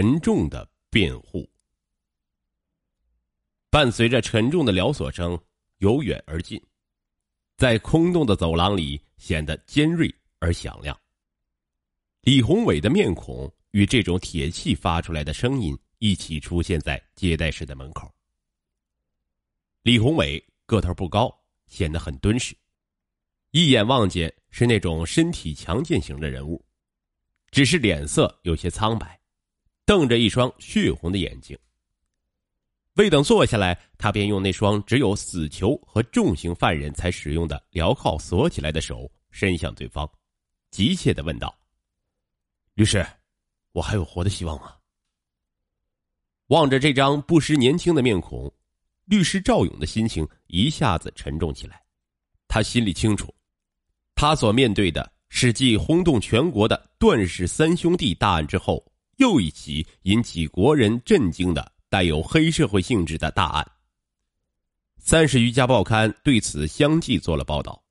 沉重的辩护，伴随着沉重的撩锁声由远而近，在空洞的走廊里显得尖锐而响亮。李宏伟的面孔与这种铁器发出来的声音一起出现在接待室的门口。李宏伟个头不高，显得很敦实，一眼望见是那种身体强健型的人物，只是脸色有些苍白。瞪着一双血红的眼睛。未等坐下来，他便用那双只有死囚和重刑犯人才使用的镣铐锁起来的手伸向对方，急切的问道：“律师，我还有活的希望吗？”望着这张不失年轻的面孔，律师赵勇的心情一下子沉重起来。他心里清楚，他所面对的是继轰动全国的段氏三兄弟大案之后。又一起引起国人震惊的带有黑社会性质的大案。三十余家报刊对此相继做了报道，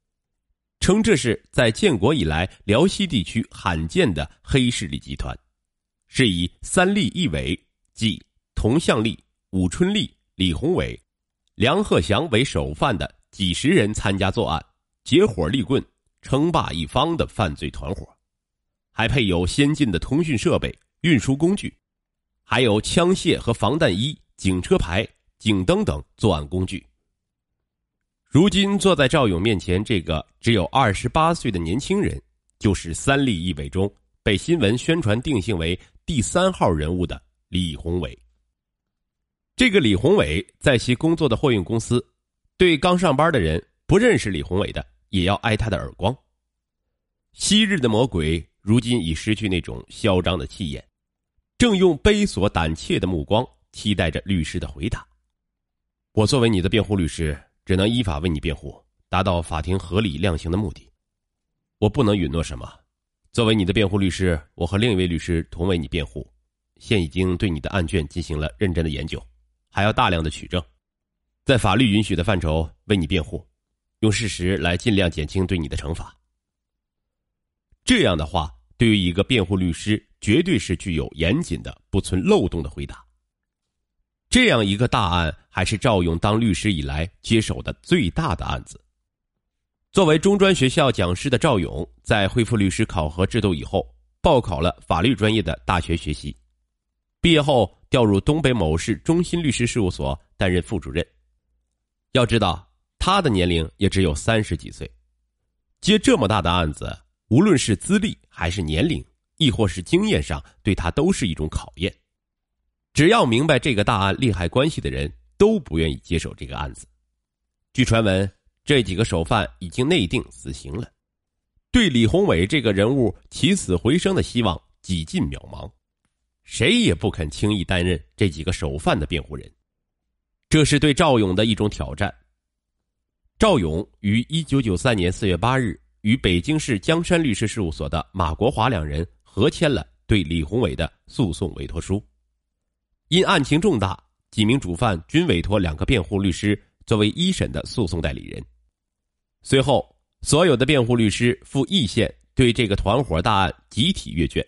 称这是在建国以来辽西地区罕见的黑势力集团，是以三立一伟，即佟向立、武春立、李宏伟、梁鹤祥为首犯的几十人参加作案，结伙立棍，称霸一方的犯罪团伙，还配有先进的通讯设备。运输工具，还有枪械和防弹衣、警车牌、警灯等作案工具。如今坐在赵勇面前这个只有二十八岁的年轻人，就是三立一伟中被新闻宣传定性为第三号人物的李宏伟。这个李宏伟在其工作的货运公司，对刚上班的人不认识李宏伟的，也要挨他的耳光。昔日的魔鬼，如今已失去那种嚣张的气焰。正用悲索胆怯的目光期待着律师的回答。我作为你的辩护律师，只能依法为你辩护，达到法庭合理量刑的目的。我不能允诺什么。作为你的辩护律师，我和另一位律师同为你辩护，现已经对你的案卷进行了认真的研究，还要大量的取证，在法律允许的范畴为你辩护，用事实来尽量减轻对你的惩罚。这样的话，对于一个辩护律师。绝对是具有严谨的、不存漏洞的回答。这样一个大案，还是赵勇当律师以来接手的最大的案子。作为中专学校讲师的赵勇，在恢复律师考核制度以后，报考了法律专业的大学学习。毕业后调入东北某市中心律师事务所担任副主任。要知道，他的年龄也只有三十几岁，接这么大的案子，无论是资历还是年龄。亦或是经验上，对他都是一种考验。只要明白这个大案利害关系的人，都不愿意接手这个案子。据传闻，这几个首犯已经内定死刑了，对李宏伟这个人物起死回生的希望几近渺茫，谁也不肯轻易担任这几个首犯的辩护人。这是对赵勇的一种挑战。赵勇于一九九三年四月八日与北京市江山律师事务所的马国华两人。合签了对李宏伟的诉讼委托书，因案情重大，几名主犯均委托两个辩护律师作为一审的诉讼代理人。随后，所有的辩护律师赴易县对这个团伙大案集体阅卷，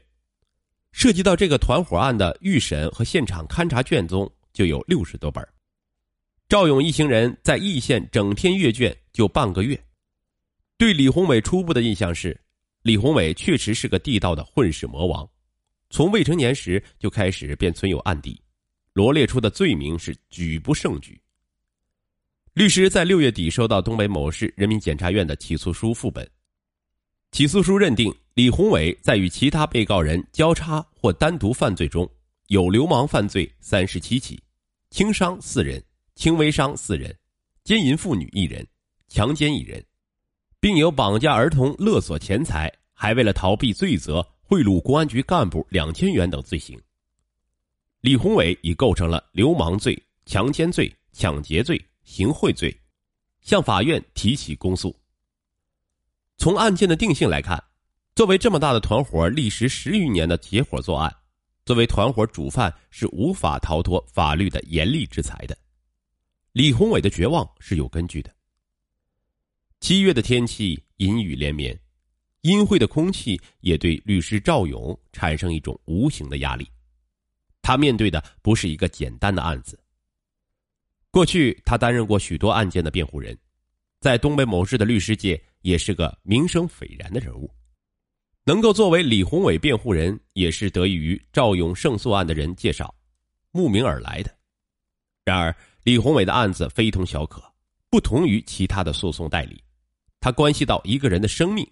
涉及到这个团伙案的预审和现场勘查卷宗就有六十多本。赵勇一行人在易县整天阅卷就半个月，对李宏伟初步的印象是。李宏伟确实是个地道的混世魔王，从未成年时就开始便存有案底，罗列出的罪名是举不胜举。律师在六月底收到东北某市人民检察院的起诉书副本，起诉书认定李宏伟在与其他被告人交叉或单独犯罪中有流氓犯罪三十七起，轻伤四人，轻微伤四人，奸淫妇女一人，强奸一人。并有绑架儿童、勒索钱财，还为了逃避罪责贿赂公安局干部两千元等罪行。李宏伟已构成了流氓罪、强奸罪、抢劫罪、行贿罪，向法院提起公诉。从案件的定性来看，作为这么大的团伙，历时十余年的结伙作案，作为团伙主犯是无法逃脱法律的严厉制裁的。李宏伟的绝望是有根据的。七月的天气阴雨连绵，阴晦的空气也对律师赵勇产生一种无形的压力。他面对的不是一个简单的案子。过去他担任过许多案件的辩护人，在东北某市的律师界也是个名声斐然的人物。能够作为李宏伟辩护人，也是得益于赵勇胜诉案的人介绍，慕名而来的。然而，李宏伟的案子非同小可，不同于其他的诉讼代理，他关系到一个人的生命。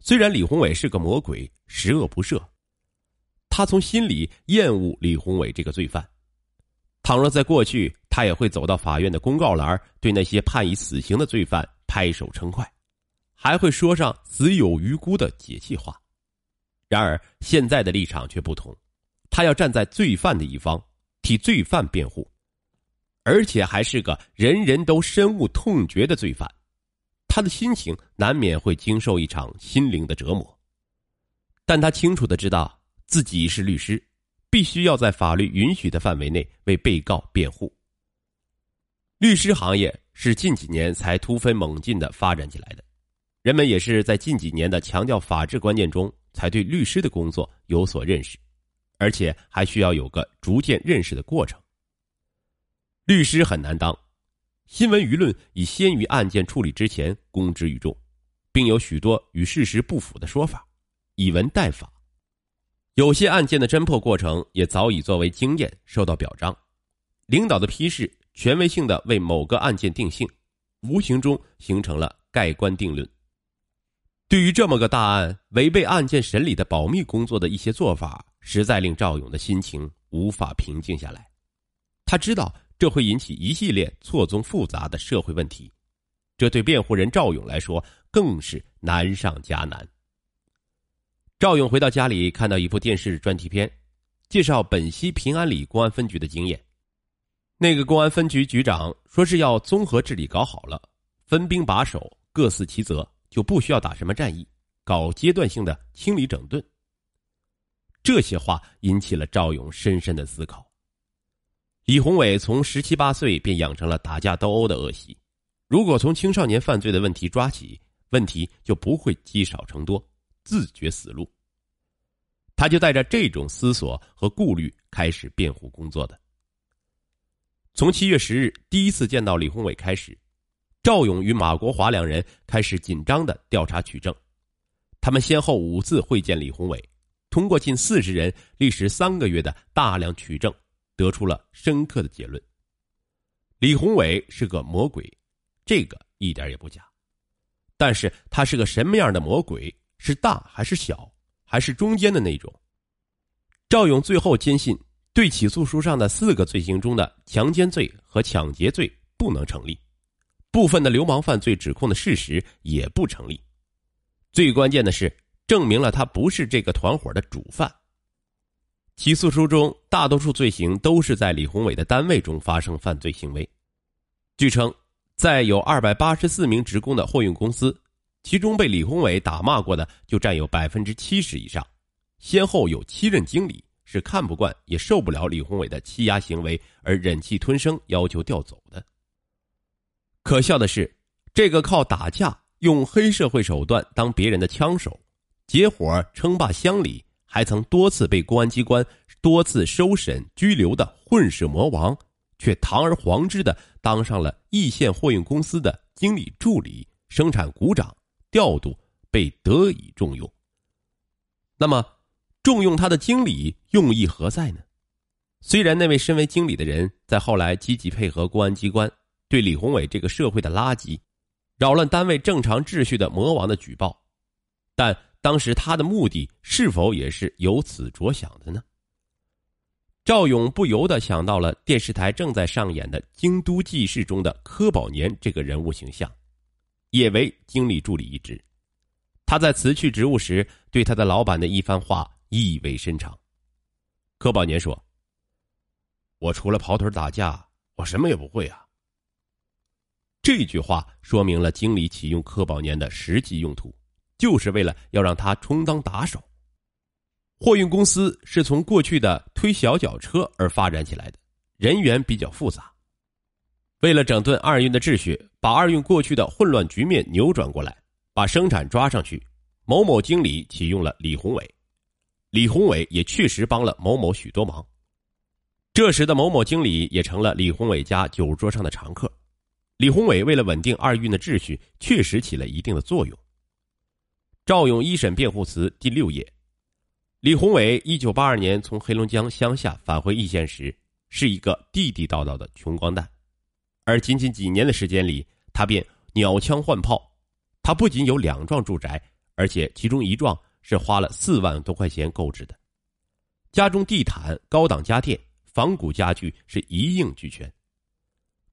虽然李宏伟是个魔鬼，十恶不赦，他从心里厌恶李宏伟这个罪犯。倘若在过去，他也会走到法院的公告栏，对那些判以死刑的罪犯拍手称快。还会说上死有余辜的解气话，然而现在的立场却不同，他要站在罪犯的一方，替罪犯辩护，而且还是个人人都深恶痛绝的罪犯，他的心情难免会经受一场心灵的折磨。但他清楚的知道自己是律师，必须要在法律允许的范围内为被告辩护。律师行业是近几年才突飞猛进的发展起来的。人们也是在近几年的强调法治观念中，才对律师的工作有所认识，而且还需要有个逐渐认识的过程。律师很难当，新闻舆论已先于案件处理之前公之于众，并有许多与事实不符的说法，以文代法。有些案件的侦破过程也早已作为经验受到表彰，领导的批示权威性的为某个案件定性，无形中形成了盖棺定论。对于这么个大案，违背案件审理的保密工作的一些做法，实在令赵勇的心情无法平静下来。他知道这会引起一系列错综复杂的社会问题，这对辩护人赵勇来说更是难上加难。赵勇回到家里，看到一部电视专题片，介绍本溪平安里公安分局的经验。那个公安分局局长说是要综合治理搞好了，分兵把守，各司其责。就不需要打什么战役，搞阶段性的清理整顿。这些话引起了赵勇深深的思考。李宏伟从十七八岁便养成了打架斗殴的恶习，如果从青少年犯罪的问题抓起，问题就不会积少成多，自绝死路。他就带着这种思索和顾虑开始辩护工作的。从七月十日第一次见到李宏伟开始。赵勇与马国华两人开始紧张的调查取证，他们先后五次会见李宏伟，通过近四十人、历时三个月的大量取证，得出了深刻的结论：李宏伟是个魔鬼，这个一点也不假。但是他是个什么样的魔鬼？是大还是小，还是中间的那种？赵勇最后坚信，对起诉书上的四个罪行中的强奸罪和抢劫罪不能成立。部分的流氓犯罪指控的事实也不成立，最关键的是证明了他不是这个团伙的主犯。起诉书中大多数罪行都是在李宏伟的单位中发生犯罪行为。据称，在有二百八十四名职工的货运公司，其中被李宏伟打骂过的就占有百分之七十以上。先后有七任经理是看不惯也受不了李宏伟的欺压行为而忍气吞声，要求调走的。可笑的是，这个靠打架、用黑社会手段当别人的枪手，结伙称霸乡里，还曾多次被公安机关多次收审拘留的混世魔王，却堂而皇之的当上了易县货运公司的经理助理、生产股长，调度被得以重用。那么，重用他的经理用意何在呢？虽然那位身为经理的人在后来积极配合公安机关。对李宏伟这个社会的垃圾、扰乱单位正常秩序的魔王的举报，但当时他的目的是否也是由此着想的呢？赵勇不由得想到了电视台正在上演的《京都记事》中的柯宝年这个人物形象，也为经理助理一职。他在辞去职务时对他的老板的一番话意味深长。柯宝年说：“我除了跑腿打架，我什么也不会啊。”这句话说明了经理启用柯宝年的实际用途，就是为了要让他充当打手。货运公司是从过去的推小脚车而发展起来的，人员比较复杂。为了整顿二运的秩序，把二运过去的混乱局面扭转过来，把生产抓上去，某某经理启用了李宏伟。李宏伟也确实帮了某某许多忙，这时的某某经理也成了李宏伟家酒桌上的常客。李宏伟为了稳定二运的秩序，确实起了一定的作用。赵勇一审辩护词第六页：李宏伟一九八二年从黑龙江乡下返回易县时，是一个地地道道的穷光蛋，而仅仅几年的时间里，他便鸟枪换炮。他不仅有两幢住宅，而且其中一幢是花了四万多块钱购置的，家中地毯、高档家电。仿古家具是一应俱全，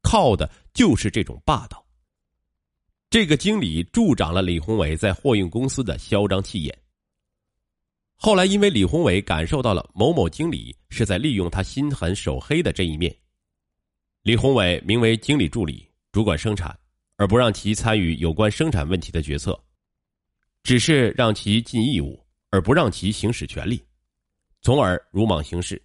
靠的就是这种霸道。这个经理助长了李宏伟在货运公司的嚣张气焰。后来，因为李宏伟感受到了某某经理是在利用他心狠手黑的这一面，李宏伟名为经理助理，主管生产，而不让其参与有关生产问题的决策，只是让其尽义务，而不让其行使权利，从而鲁莽行事。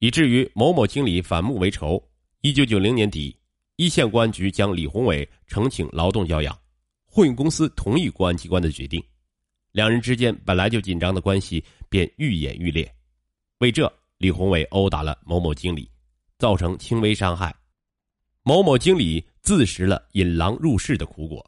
以至于某某经理反目为仇。一九九零年底，一线公安局将李宏伟呈请劳动教养，货运公司同意公安机关的决定，两人之间本来就紧张的关系便愈演愈烈。为这，李宏伟殴打了某某经理，造成轻微伤害。某某经理自食了引狼入室的苦果。